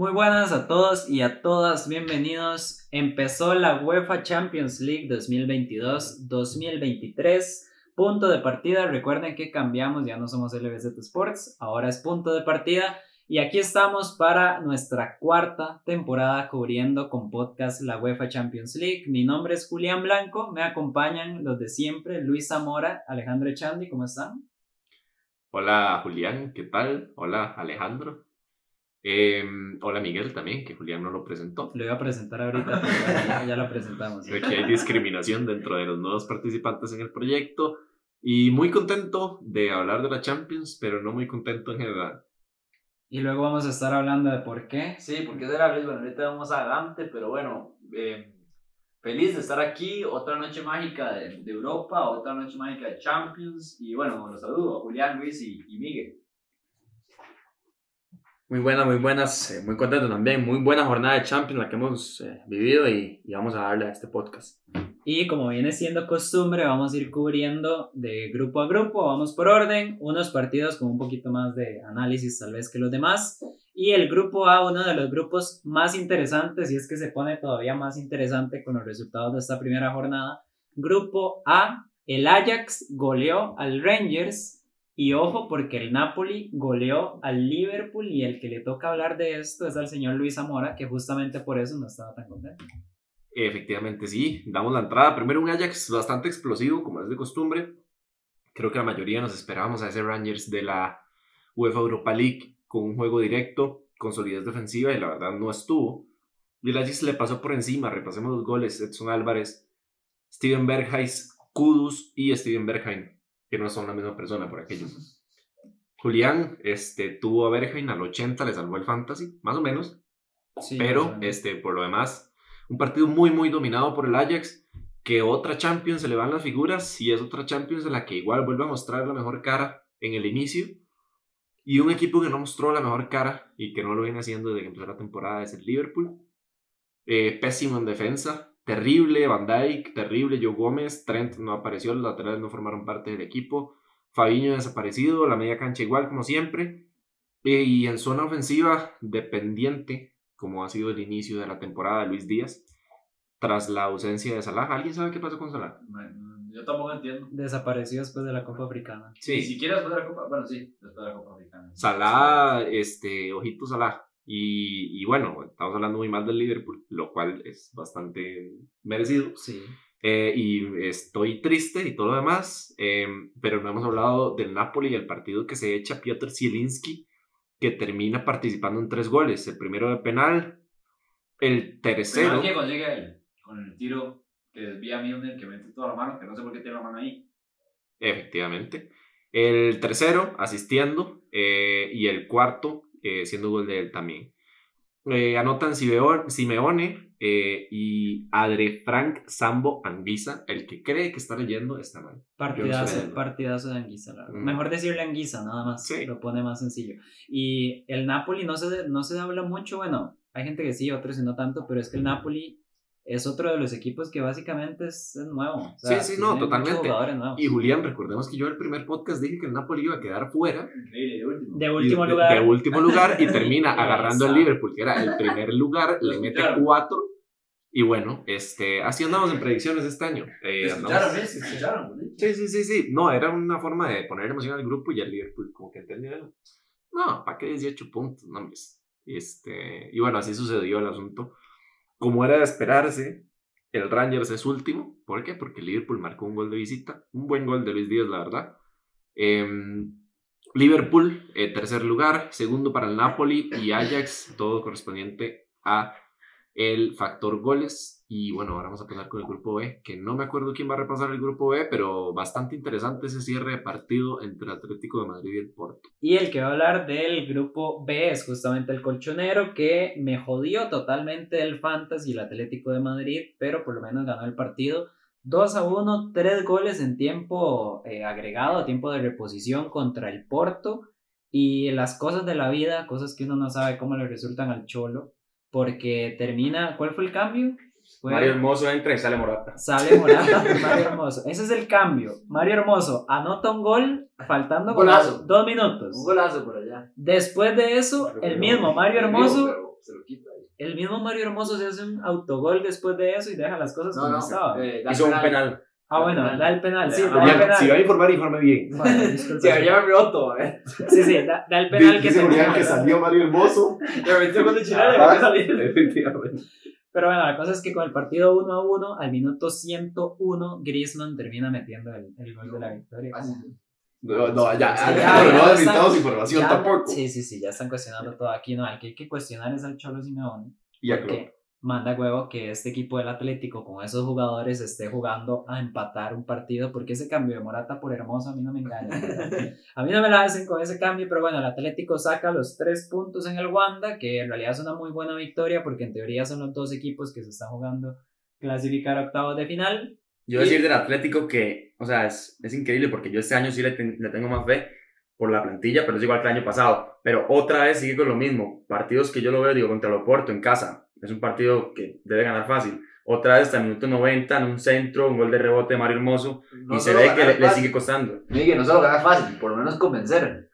Muy buenas a todos y a todas, bienvenidos. Empezó la UEFA Champions League 2022-2023. Punto de partida, recuerden que cambiamos, ya no somos LBZ Sports, ahora es punto de partida. Y aquí estamos para nuestra cuarta temporada cubriendo con podcast la UEFA Champions League. Mi nombre es Julián Blanco, me acompañan los de siempre, Luis Zamora, Alejandro Echandi, ¿cómo están? Hola Julián, ¿qué tal? Hola Alejandro. Em, hola Miguel también, que Julián no lo presentó. Lo iba a presentar ahorita, ya, lo presentamos. Creo que hay discriminación dentro de los nuevos participantes en el proyecto. Y muy contento de hablar de la Champions, pero no muy contento en general. Y luego vamos a estar hablando de por qué. Sí, porque es de la bueno, ahorita vamos adelante, pero bueno, eh, feliz de estar aquí, otra noche mágica de, Europa, otra noche mágica de Champions, y bueno, los saludo a Julián, Luis y, y Miguel. Muy buenas, muy buenas, eh, muy contento también. Muy buena jornada de Champions la que hemos eh, vivido y, y, vamos a darle a este podcast. Y como viene siendo costumbre, vamos a ir cubriendo de grupo a grupo, vamos por orden, unos partidos con un poquito más de análisis tal vez que los demás. Y el grupo A, uno de los grupos más interesantes, y es que se pone todavía más interesante con los resultados de esta primera jornada. Grupo A, el Ajax goleó al Rangers y ojo porque el Napoli goleó al Liverpool y el que le toca hablar de esto es al señor Luis Zamora, que justamente por eso no estaba tan contento. Efectivamente, sí. Damos la entrada. Primero un Ajax bastante explosivo, como es de costumbre. Creo que la mayoría nos esperábamos a ese Rangers de la UEFA Europa League con un juego directo, con solidez defensiva y la verdad no estuvo. Y el Ajax le pasó por encima. Repasemos los goles. Edson Álvarez, Steven Berghuis, Kudus y Steven Berghain que no son la misma persona por aquello. Julián este, tuvo a Berghain al 80, le salvó el fantasy, más o menos. pero este, por lo demás, un partido muy, muy dominado por el Ajax, que otra Champions se le van las figuras y es otra Champions en la que igual vuelve a mostrar la mejor cara en el inicio. Y un equipo que no mostró la mejor cara y que no lo viene haciendo desde que empezó la temporada es el Liverpool. Eh, pésimo en defensa, terrible, Van Dijk, terrible, Joe Gómez, Trent no apareció, los laterales no formaron parte del equipo, Fabiño desaparecido, la media cancha igual como siempre, eh, y en zona ofensiva dependiente, como ha sido el inicio de la temporada de Luis Díaz, tras la ausencia de Salah. ¿Alguien sabe qué pasó con Salah? yo tampoco entiendo. Desapareció después de la Copa Africana. Sí. Ni siquiera después de la Copa, bueno, sí, después de la Copa Africana. Salah, este, ojito Salah. Y, bueno, estamos hablando muy mal del Liverpool, lo cual es bastante merecido. Sí. Eh, y estoy triste y todo lo demás, eh, pero no hemos hablado del Napoli y el partido que se echa Piotr Zielinski, que termina participando en tres goles. El primero de penal, el tercero. ¿Qué consigue él? Con el tiro que desvía a Milner, que mete toda la mano, que no sé por qué tiene la mano ahí. Efectivamente. El tercero, asistiendo, eh, y el cuarto, eh, siendo gol de él también. Eh, anotan Simeone eh, y Adre Frank Sambo Anguisa. El que cree que está leyendo está mal. Partidazo, partidazo de Anguisa, Mejor decirle Anguisa, nada más. Lo pone más sencillo. Y el Napoli no se, no se habla mucho, bueno, hay gente que sí, otros no tanto, pero es que el Napoli es otro de los equipos que básicamente es, nuevo. sí, sí, no, totalmente. Y Julián, recordemos que yo en el primer podcast dije que el Napoli iba a quedar fuera. De último, lugar. De, último lugar y termina agarrando al Liverpool, que era el primer lugar, le mete cuatro. Y bueno, este, así andamos en predicciones este año. Eh, escucharon, ¿eh? escucharon. Sí, sí, sí, sí. No, era una forma de poner emoción al grupo y al Liverpool como que entendía. No, ¿para qué 18 puntos? No, Este, y bueno, así sucedió el asunto. Como era de esperarse, el Rangers es último. ¿Por qué? Porque Liverpool marcó un gol de visita. Un buen gol de Luis Díaz, la verdad. Em, Liverpool, eh, tercer lugar. Segundo para el Napoli y Ajax, todo correspondiente a el factor goles. Y bueno, ahora vamos a pasar con el grupo B, que no me acuerdo quién va a repasar el grupo B, pero bastante interesante ese cierre de partido entre Atlético de Madrid y el Porto. Y el que va a hablar del grupo B es justamente el colchonero, que me jodió totalmente el Fantasy y el Atlético de Madrid, pero por lo menos ganó el partido. 2 a 1, 3 goles en tiempo eh, agregado, tiempo de reposición contra el Porto. Y las cosas de la vida, cosas que uno no sabe cómo le resultan al Cholo, porque termina, ¿cuál fue el cambio? Mario Hermoso entra y sale Morata. Sale Morata Mario Hermoso. Ese es el cambio. Mario Hermoso anota un gol faltando dos minutos. Un golazo por allá. Después de eso, el mismo Mario Hermoso se lo quita. y- El mismo Mario Hermoso se hace un autogol después de eso y deja las cosas No, como no, estaban. eh, Hizo un penal. penal. ah, bueno, da el penal, sí, Ah, da el penal. si va a informar, informe bien. Bueno, disculpe. Sí, ya me roto, ¿eh? Sí, sí, da, da el penal que Dice se que salió Mario Hermoso. Ya me metió con el chileno y Ajá. volvió a salir. Efectivamente. Pero bueno, la cosa es que con el partido 1 a 1, al minuto 101, Griezmann termina metiendo el, el gol de la victoria. Ah. No, no, ya, Sí, ya, ya, no necesitamos información Ya- tampoco. Sí, sí, sí, ya están cuestionando todo aquí. No, al que hay que cuestionar es al Cholo Simeone. Y a Klopp. Manda huevo que este equipo del Atlético con esos jugadores esté jugando a empatar un partido. Porque ese cambio de Morata por Hermoso a mí no me engaña. A mí no me la hacen con ese cambio, pero bueno, el Atlético saca los tres puntos en el Wanda, que en realidad es una muy buena victoria porque en teoría son los dos equipos que se están jugando clasificar a octavos de final. Yo decir del Atlético que, o sea, es, es increíble porque yo este año sí le, ten- le tengo más fe por la plantilla, pero es igual que el año pasado. Pero otra vez sigue con lo mismo. Partidos que yo lo veo, digo, contra el Oporto en casa. Es un partido que debe ganar fácil. Otra vez hasta el minuto 90 en un centro, un gol de rebote de Mario Hermoso. No y se ve que le, le sigue costando. Miguel, no solo ganar fácil, por lo menos convencer.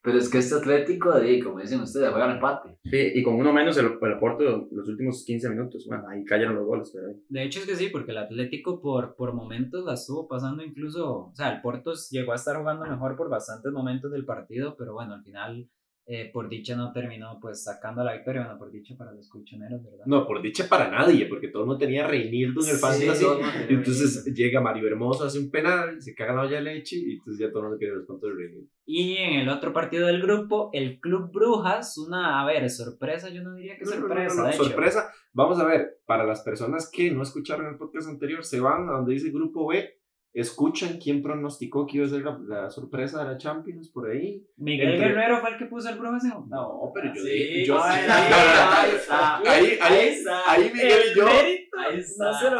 Pero es que este Atlético, de, como dicen ustedes, juega al empate. Sí, y con uno menos el, el Oporto los últimos 15 minutos. Bueno, ahí cayeron los goles. Pero... De hecho es que sí, porque el Atlético por, por momentos la estuvo pasando incluso, o sea, el Porto llegó a estar jugando mejor por bastantes momentos del partido, pero bueno, al final eh, por dicha no terminó pues sacando la victoria, bueno, por dicha para los colchoneros, ¿verdad? No, por dicha para nadie, porque todo el mundo tenía Reinildo en el fantasy. Sí, y entonces llega Mario Hermoso, hace un penal, se caga la olla de leche y entonces ya todo el mundo quiere los puntos de Reinildo. Y en el otro partido del grupo, el Club Brujas, una, a ver, sorpresa, yo no diría que no, sorpresa, no, no, de hecho. sorpresa. Vamos a ver, para las personas que no escucharon el podcast anterior, se van a donde dice Grupo B, escuchan quién pronosticó que iba a ser la, la sorpresa de la Champions por ahí. Miguel Entre- Guerrero fue el que puso el Brujas en No, pero yo Sí, dije- yo- ay, ahí, no, no, ahí está. Ahí, ahí, está. ahí Miguel y yo,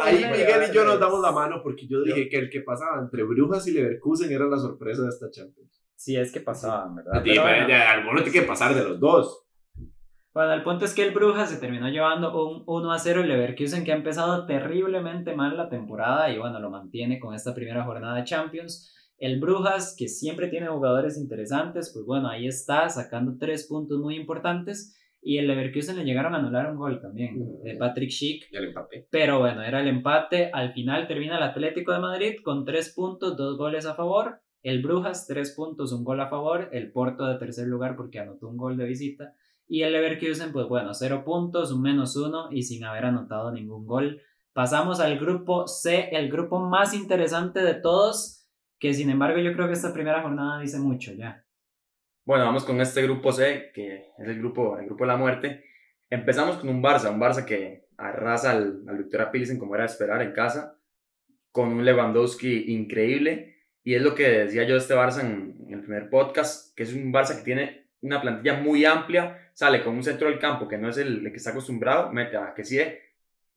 Ahí Miguel, y yo nos damos la mano porque yo dije que el que pasaba entre Brujas y Leverkusen era la sorpresa de esta Champions. Sí, es que pasaban, ¿verdad? Sí, Pero pero bueno. ya, alguno tiene que pasar de los dos. Bueno, el punto es que el Brujas se terminó llevando un 1 a 0 el Leverkusen que ha empezado terriblemente mal la temporada y bueno, lo mantiene con esta primera jornada de Champions. El Brujas, que siempre tiene jugadores interesantes, pues bueno, ahí está sacando tres puntos muy importantes y el Leverkusen le llegaron a anular un gol también de Patrick Schick, Y el empate. pero bueno, era el empate. Al final termina el Atlético de Madrid con tres puntos, dos goles a favor. El Brujas, tres puntos, un gol a favor. El Porto de tercer lugar porque anotó un gol de visita. Y el Leverkusen, pues bueno, cero puntos, un menos uno y sin haber anotado ningún gol. Pasamos al grupo C, el grupo más interesante de todos, que sin embargo yo creo que esta primera jornada dice mucho ya. Bueno, vamos con este grupo C, que es el grupo, el grupo de la muerte. Empezamos con un Barça, un Barça que arrasa al, al Victoria Pilsen como era de esperar en casa, con un Lewandowski increíble. Y es lo que decía yo de este Barça en el primer podcast, que es un Barça que tiene una plantilla muy amplia, sale con un centro del campo que no es el, el que está acostumbrado, mete a que sí,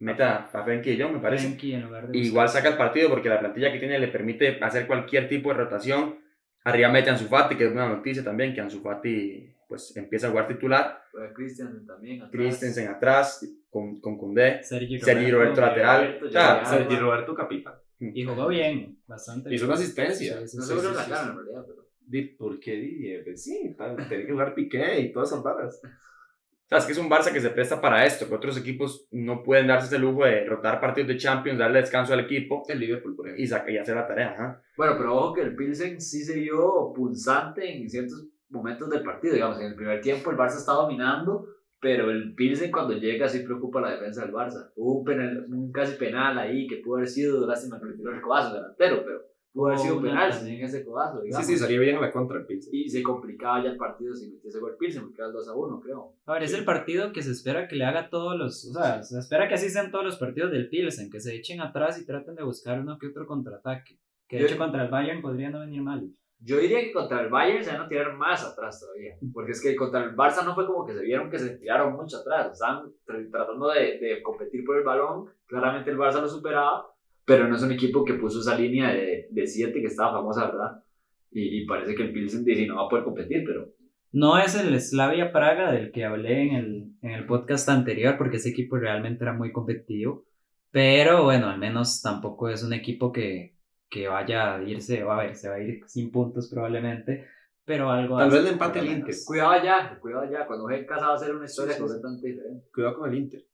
mete a, a Frenkie de Jong, me parece. Frenkie en lugar de Igual saca el partido porque la plantilla que tiene le permite hacer cualquier tipo de rotación. Arriba mete a Ansu Fati, que es una noticia también, que Ansu Fati pues, empieza a jugar titular. Juega Christiansen también. atrás. Christensen atrás, con, con Koundé. Sergi Sergi Roberto lateral. Roberto, Sergi Roberto Capitán. Y jugó bien, bastante. Hizo una asistencia. Sí, sí, No sí, se la cara, sí. en realidad, pero. Di, ¿Por qué? Di, eh, pues sí, tenía que jugar Piqué y todas esas varas. O sea, es que es un Barça que se presta para esto, que otros equipos no pueden darse ese lujo de rotar partidos de Champions, darle descanso al equipo El Liverpool, por ejemplo. y, saca- y hacer la tarea. ajá. Bueno, pero ojo que el Pilsen sí se vio pulsante en ciertos momentos del partido. Digamos, en el primer tiempo el Barça está dominando, pero el Pilsen cuando llega sí preocupa la defensa del Barça. Hubo un, penal, un casi penal ahí que pudo haber sido, lástima que le tiró el codazo delantero, pero pudo haber sido penal sin ese codazo, Sí, digamos. sí, salía bien a la contra el Pilsen. Y se complicaba ya el partido si metiese gol Pilsen, porque era el 2 a 1, creo. A ver, es el partido que se espera que le haga todos los. O sea, se espera que así sean todos los partidos del Pilsen, que se echen atrás y traten de buscar uno que otro contraataque. Que de hecho contra el Bayern podría no venir mal. Yo diría que contra el Bayern se van a tirar más atrás todavía. Porque es que contra el Barça no fue como que se vieron que se tiraron mucho atrás. Estaban tr- tratando de, de competir por el balón. Claramente el Barça lo superaba. Pero no es un equipo que puso esa línea de 7 que estaba famosa, ¿verdad? Y, y parece que el Pilsen dice no va a poder competir, pero No es el Slavia Praga del que hablé en el, en el podcast anterior, porque ese equipo realmente era muy competitivo. Pero bueno, al menos tampoco es un equipo que, que vaya a irse, o a ver, se va a ir sin puntos probablemente. pero algo Tal vez le por empate el. Inter. Cuidado ya, cuidado ya. Cuando juegue en casa va a ser una historia Sí, sí, sí. completamente diferente. Cuidado con el Inter.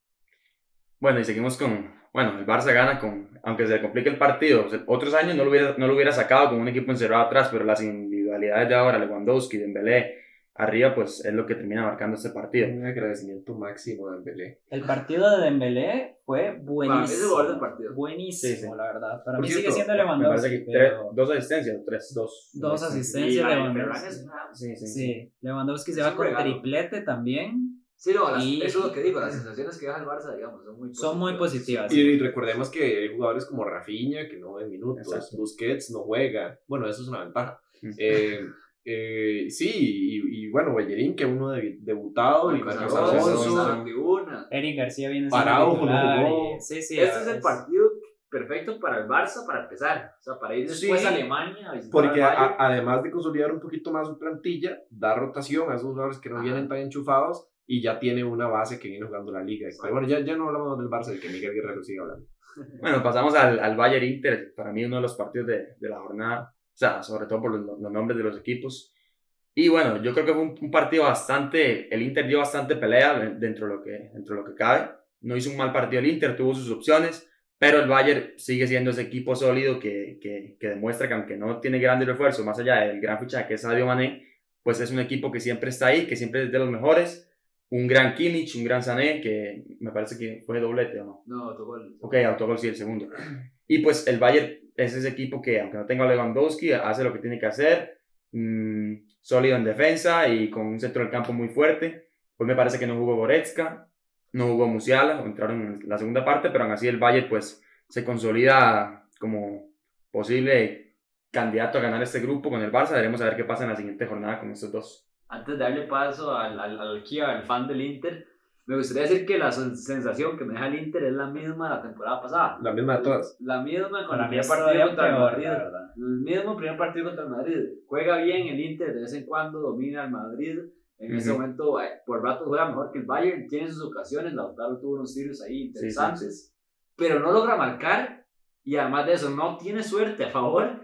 Bueno, y seguimos con, bueno, el Barça gana con, aunque se le complique el partido, o sea, otros años no lo, hubiera, no lo hubiera sacado con un equipo encerrado atrás, pero las individualidades de ahora, Lewandowski, Dembélé, arriba, pues es lo que termina marcando este partido. Un agradecimiento máximo a Dembélé. El partido de Dembélé fue Para mí es el jugador del buenísimo. partido. Buenísimo, Sí, sí. la verdad. Para Por mí cierto, sigue siendo Me Lewandowski. parece que tres- pero dos asistencias, o tres, dos. dos asistencias Lewandowski. Sí, sí, sí. Sí, Lewandowski se va con regalo. triplete también. Sí, no, las- Y- eso es lo que digo. Las sensaciones que deja el Barça, digamos, son muy Son muy positivas. Y recordemos que hay jugadores como Rafinha que no ven minutos, Exacto. Busquets no juega. Bueno, eso es una ventaja. Mm. Eh, eh, sí, y, y bueno, Bellerín, que uno de- debutado, y Marcos Alonso. Eric García viene Parado, titular y- Sí, sí. Este es el partido perfecto para el Barça para empezar. O sea, para ir después Sí, a Alemania a Porque a- además de consolidar un poquito más su plantilla, da rotación a esos jugadores que no Ajá. vienen tan enchufados y ya tiene una base que viene jugando la liga. Pero bueno, ya, ya no hablamos del Barça, de que Miguel Guerrero sigue hablando. Bueno, pasamos al, al Bayern Inter, para mí uno de los partidos de, de la jornada, o sea, sobre todo por los, los nombres de los equipos. Y bueno, yo creo que fue un, un partido bastante, el Inter dio bastante pelea dentro de, lo que, dentro de lo que cabe. No hizo un mal partido el Inter, tuvo sus opciones, pero el Bayern sigue siendo ese equipo sólido que, que, que demuestra que aunque no tiene grandes refuerzos, más allá del gran fichaje que es Sadio Mané, pues es un equipo que siempre está ahí, que siempre es de los mejores. Un gran Kimmich, un gran Sané, que me parece que fue doblete o no. No, el. Ok, autogol sí, el segundo. Y pues el Bayern es ese equipo que, aunque no tenga a Lewandowski, hace lo que tiene que hacer. mm, sólido en defensa y con un centro del campo muy fuerte. Pues me parece que no jugó Goretzka, no jugó Musiala, entraron en la segunda parte, pero aún así el Bayern pues se consolida como posible candidato a ganar este grupo con el Barça. Veremos a ver qué pasa en la siguiente jornada con estos dos. Antes de darle paso al, al, al Kia, al fan del Inter, me gustaría decir que la sen- sensación que me deja el Inter es la misma de la temporada pasada. La misma de todas. La misma con el primer partido contra el Madrid. la. El mismo primer partido contra el Madrid. Juega bien el Inter, de vez en cuando domina el Madrid. En ese Ujú. momento, eh, por rato juega mejor que el Bayern. Tiene sus ocasiones. Lautaro tuvo unos tiros ahí interesantes. Pero no logra marcar. Y además de eso, no tiene suerte a favor.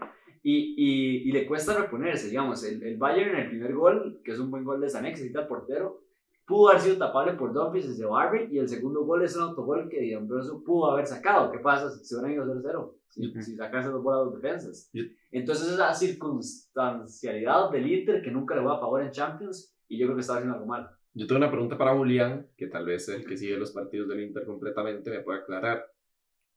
Y, y, y le cuesta reponerse. Digamos, el, el Bayern en el primer gol, que es un buen gol de Sané, que se quita el portero, pudo haber sido tapable por Dumfries y se barre. Y el segundo gol es un autogol que Di Ambrosio pudo haber sacado. ¿Qué pasa si se hubieran ido 0-0? Si, Ujú. si sacan esas dos bolas dos defensas. Yo- Entonces esa circunstancialidad del Inter que nunca le va a favor en Champions y yo creo que está haciendo algo mal. Yo tengo una pregunta para Julián, que tal vez el que sigue los partidos del Inter completamente me puede aclarar.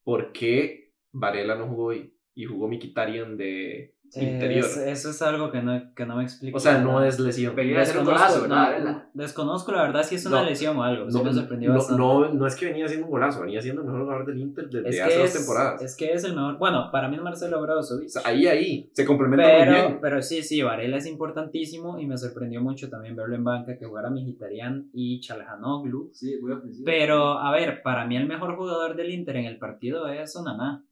¿Por qué Varela no jugó hoy y jugó Mkhitaryan de interior? Es- eso es algo que no, que no me explico. O sea, no es lesión. Venía a hacer un Desconozco, golazo, no, desconozco la verdad si es una No, lesión o algo. sí No, me sorprendió no, no, no es que venía haciendo un golazo, venía siendo el mejor jugador del Inter desde es hace dos es, temporadas. es que es el mejor. Bueno, para mí es Marcelo Brozovic. O sea, ahí, ahí, se complementa muy Pero, bien. pero sí, sí, Varela es importantísimo y me sorprendió mucho también verlo en banca que jugara Mkhitaryan y Chalhanoglu. Sí, muy ofensivo. Pero, a ver, para mí el mejor jugador del Inter en el partido es Onana.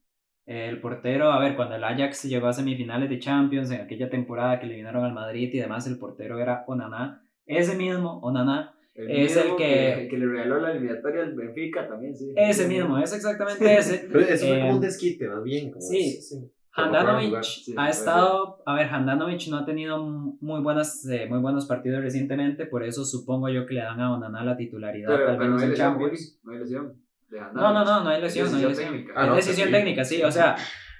El portero, a ver, cuando el Ajax llegó a semifinales de Champions en aquella temporada que le vinieron al Madrid y demás, el portero era Onana. Ese mismo, Onana, El es el mismo que- que le regaló la eliminatoria al Benfica también, sí. ese mismo, es exactamente ese. Pero eso fue Eh, como un desquite, más bien. Como sí. es- Como Handanovic sí, ha estado, a ver, Handanovic no ha tenido muy, buenas, eh, muy buenos partidos recientemente, por eso supongo yo que le dan a Onana la titularidad, Pero, tal pero vez no hay en lesión, Champions. No hay lesión. De No, no, no, no hay lesión, no hay Decisión lesión. técnica. Ah, no, es decisión sí. técnica, sí, o sea,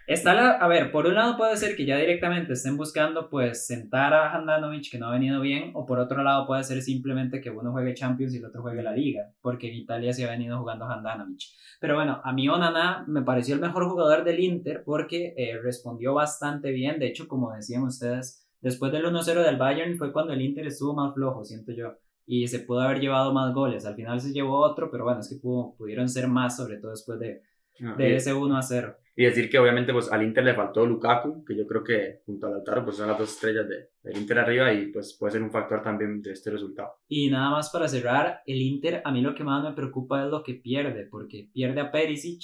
está la, a ver, por un lado puede ser que ya directamente estén buscando pues sentar a Handanovic que no ha venido bien, o por otro lado puede ser simplemente que uno juegue Champions y el otro juegue la Liga, porque en Italia se ha venido jugando Handanovic. Pero bueno, a mí Onana me pareció el mejor jugador del Inter porque eh, respondió bastante bien, de hecho, como decían ustedes, después del 1-0 del Bayern fue cuando el Inter estuvo más flojo, siento yo. Y se pudo haber llevado más goles. Al final se llevó otro, pero bueno, es que pudo- pudieron ser más, sobre todo después de, de Y- ese 1 a 0. Y decir que obviamente pues al Inter le faltó Lukaku, que yo creo que junto a Lautaro pues son las dos estrellas de, del Inter arriba y pues puede ser un factor también de este resultado. Y nada más para cerrar, el Inter a mí lo que más me preocupa es lo que pierde, porque pierde a Perisic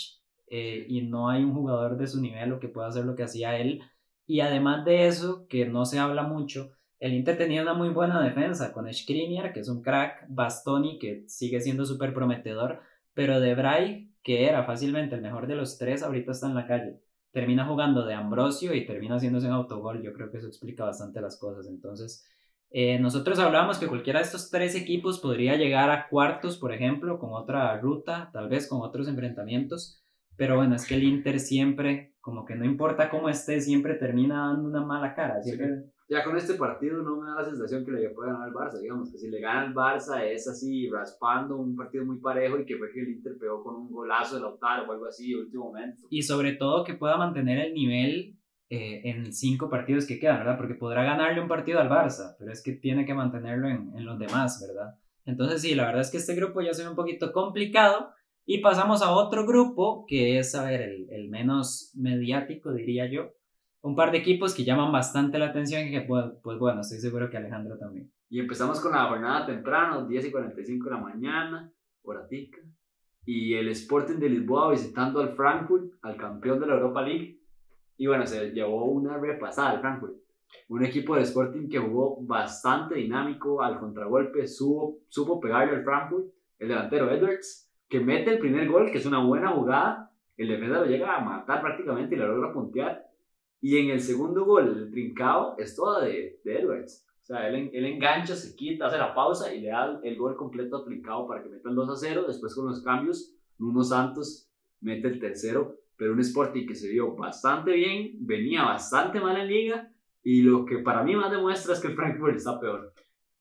eh, y no hay un jugador de su nivel o que pueda hacer lo que hacía él. Y además de eso, que no se habla mucho, el Inter tenía una muy buena defensa con Skriniar, que es un crack, Bastoni, que sigue siendo súper prometedor, pero De Vrij, que era fácilmente el mejor de los tres, ahorita está en la calle. termina jugando de Ambrosio y termina haciéndose un autogol. Yo creo que eso explica bastante las cosas. Entonces, eh, nosotros hablábamos que cualquiera de estos tres equipos podría llegar a cuartos, por ejemplo, con otra ruta, tal vez con otros enfrentamientos. Pero bueno, es que el Inter siempre, como que no importa cómo esté, siempre termina dando una mala cara. Siempre, Ya con este partido no me da la sensación que le puede ganar al Barça, digamos, que si le gana al Barça es así raspando un partido muy parejo y que fue que el Inter pegó con un golazo de Lautaro o algo así, último momento. Y sobre todo que pueda mantener el nivel eh, en cinco partidos que quedan, ¿verdad? Porque podrá ganarle un partido al Barça, pero es que tiene que mantenerlo en, en los demás, ¿verdad? Entonces sí, la verdad es que este grupo ya se ve un poquito complicado y pasamos a otro grupo que es, a ver, el, el menos mediático, diría yo. Un par de equipos que llaman bastante la atención y que, pues, pues bueno, estoy seguro que Alejandro también. Y empezamos con la jornada temprano, 10 y 45 de la mañana, horatica. Y el Sporting de Lisboa visitando al Frankfurt, al campeón de la Europa League. Y bueno, se llevó una repasada al Frankfurt. Un equipo del Sporting que jugó bastante dinámico, al contragolpe, supo, supo pegarle al Frankfurt, el delantero Edwards, que mete el primer gol, que es una buena jugada. El defensa lo llega a matar prácticamente y lo logra puntear. Y en el segundo gol, el trincado, es todo de, de Edwards. O sea, él, él, engancha, se quita, hace la pausa y le da el gol completo a trincado para que meta el 2 a 0. Después con los cambios, Nuno Santos mete el tercero. Pero un Sporting que se vio bastante bien, venía bastante mal en liga. Y lo que para mí más demuestra es que el Frankfurt está peor.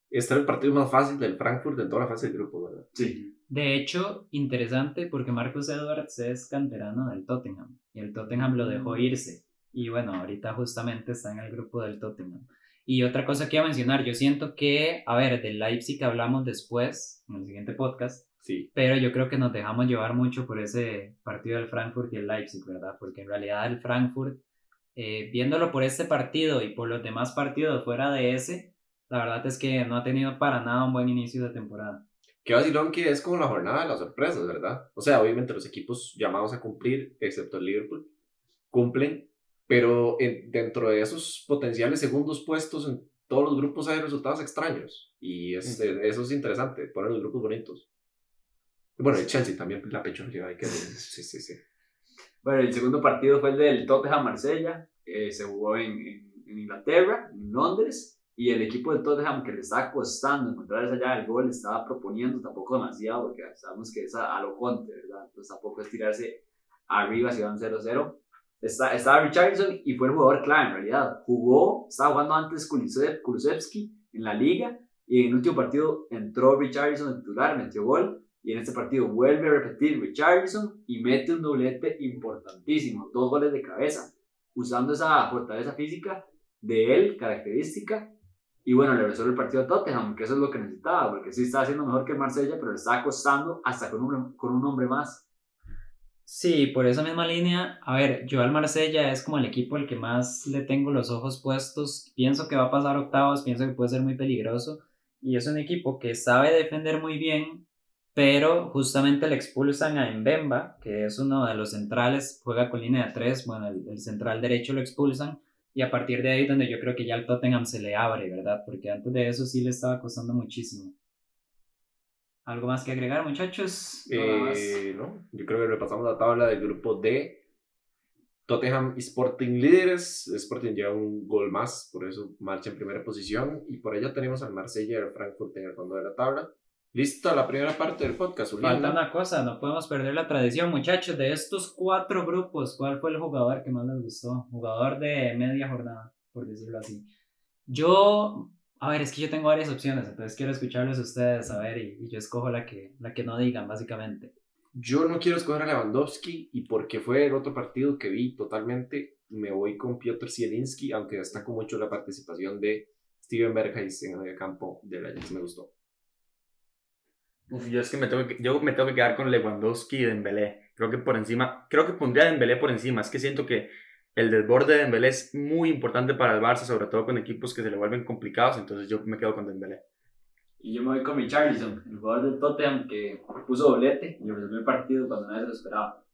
Este era el partido más fácil del Frankfurt de toda la fase del grupo, ¿verdad? Sí. De hecho, interesante porque Marcus Edwards es canterano del Tottenham y el Tottenham lo dejó irse. Y bueno, ahorita justamente está en el grupo del Tottenham. Y otra cosa que iba a mencionar, yo siento que, a ver, del Leipzig hablamos después, en el siguiente podcast, Sí. pero yo creo que nos dejamos llevar mucho por ese partido del Frankfurt y el Leipzig, ¿verdad? Porque en realidad el Frankfurt, eh, viéndolo por este partido y por los demás partidos fuera de ese, la verdad es que no ha tenido para nada un buen inicio de temporada. Qué vacilón que es como la jornada de las sorpresas, ¿verdad? O sea, obviamente los equipos llamados a cumplir, excepto el Liverpool, cumplen, pero en- dentro de esos potenciales segundos puestos en todos los grupos hay resultados extraños. Y es, eso es interesante, poner los grupos bonitos. Bueno, el Chelsea también la arriba, hay que. Sí, sí, sí. Bueno, el segundo partido fue el del Tottenham Marsella. eh, se jugó en, en- en Inglaterra, en Londres. Y el equipo del Tottenham que le estaba costando encontrar esa llave del gol, estaba proponiendo tampoco demasiado, porque sabemos que es a, a lo Conte, ¿verdad? Entonces tampoco es tirarse arriba si van 0-0. Está, estaba Richardson y fue el jugador clave en realidad. Jugó, estaba jugando antes Kulusevski en la liga y en el último partido entró Richardson en titular, metió gol y en este partido vuelve a repetir Richardson y mete un doblete importantísimo, dos goles de cabeza, usando esa fortaleza física de él, característica. Y bueno, le resuelve el partido a Tottenham, que eso es lo que necesitaba, porque sí estaba haciendo mejor que el Marsella, pero le estaba costando hasta con un, con un hombre más. Sí, por esa misma línea, a ver, yo al Marsella es como el equipo al que más le tengo los ojos puestos. Pienso que va a pasar octavos, pienso que puede ser muy peligroso. Y es un equipo que sabe defender muy bien, pero justamente le expulsan a Mbemba, que es uno de los centrales, juega con línea de tres, bueno, el, el central derecho lo expulsan. Y a partir de ahí donde yo creo que ya el Tottenham se le abre, ¿verdad? Porque antes de eso sí le estaba costando muchísimo. ¿Algo más que agregar, muchachos? Más. Eh, no, yo creo que repasamos la tabla del grupo D. Tottenham y Sporting líderes. Sporting lleva un gol más, por eso marcha en primera posición. Y por allá tenemos al Marsella y al Frankfurt en el fondo de la tabla. Lista la primera parte del podcast. Uliana. Falta una cosa, no podemos perder la tradición, muchachos. De estos cuatro grupos, ¿cuál fue el jugador que más les gustó? Jugador de media jornada, por decirlo así. Yo, a ver, es que yo tengo varias opciones, entonces quiero escucharlos a ustedes, a ver, y, y yo escojo la que, la que no digan, básicamente. Yo no quiero escoger a Lewandowski y porque fue el otro partido que vi totalmente, me voy con Piotr Zielinski, aunque destaco mucho la participación de Steven Berghuis en el medio campo del Ajax, me gustó. Uf, yo es que me tengo que, yo me tengo que quedar con Lewandowski y Dembélé. Creo que por encima, creo que pondría a Dembélé por encima. Es que siento que el desborde de Dembélé es muy importante para el Barça, sobre todo con equipos que se le vuelven complicados. Entonces yo me quedo con Dembélé. Y yo me voy con Richarlison, el jugador del Tottenham que puso doblete y resolvió el partido cuando nadie se lo esperaba.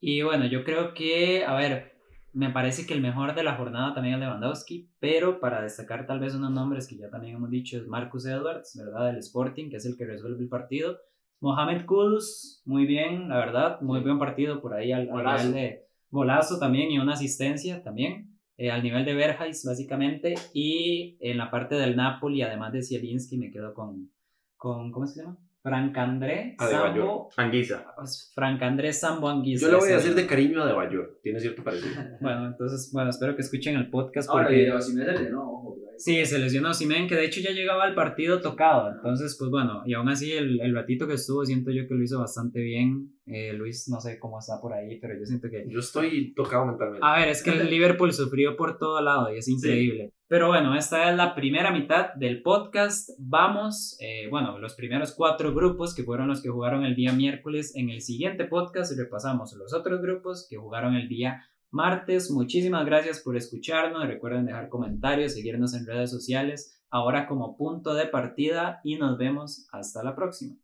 Y bueno, yo creo que, a ver, me parece que el mejor de la jornada también es Lewandowski, pero para destacar tal vez unos nombres que ya también hemos dicho es Marcus Edwards, ¿verdad? Del Sporting, que es el que resuelve el partido. Mohamed Kudus, muy bien, la verdad, muy buen partido por ahí al, al nivel de golazo también y una asistencia también. eh, al nivel de Berjais, básicamente. Y en la parte del Napoli, además de Zielinski, me quedo con, con ¿cómo se llama? Frank André Adebayor. Sambo. Anguisa. pues, Frank André Sambo Anguissa. Yo le voy a decir de cariño a De Bayor. Tiene cierto parecido. Bueno, entonces, bueno, espero que escuchen el podcast Ahora, porque... lesionó, ojo, güey. Sí, se lesionó Simen, que de hecho ya llegaba al partido tocado. Entonces, pues bueno, y aún así el, el ratito que estuvo, siento yo que lo hizo bastante bien. Eh, Luis, no sé cómo está por ahí, pero yo siento que... Yo estoy tocado mentalmente. A ver, es que el Liverpool sufrió por todo lado y es increíble. Pero bueno, esta es la primera mitad del podcast. Vamos, eh, bueno, los primeros cuatro grupos que fueron los que jugaron el día miércoles. En el siguiente podcast repasamos los otros grupos que jugaron el día martes. Muchísimas gracias por escucharnos. Recuerden dejar comentarios, seguirnos en redes sociales. Ahora como punto de partida y nos vemos hasta la próxima.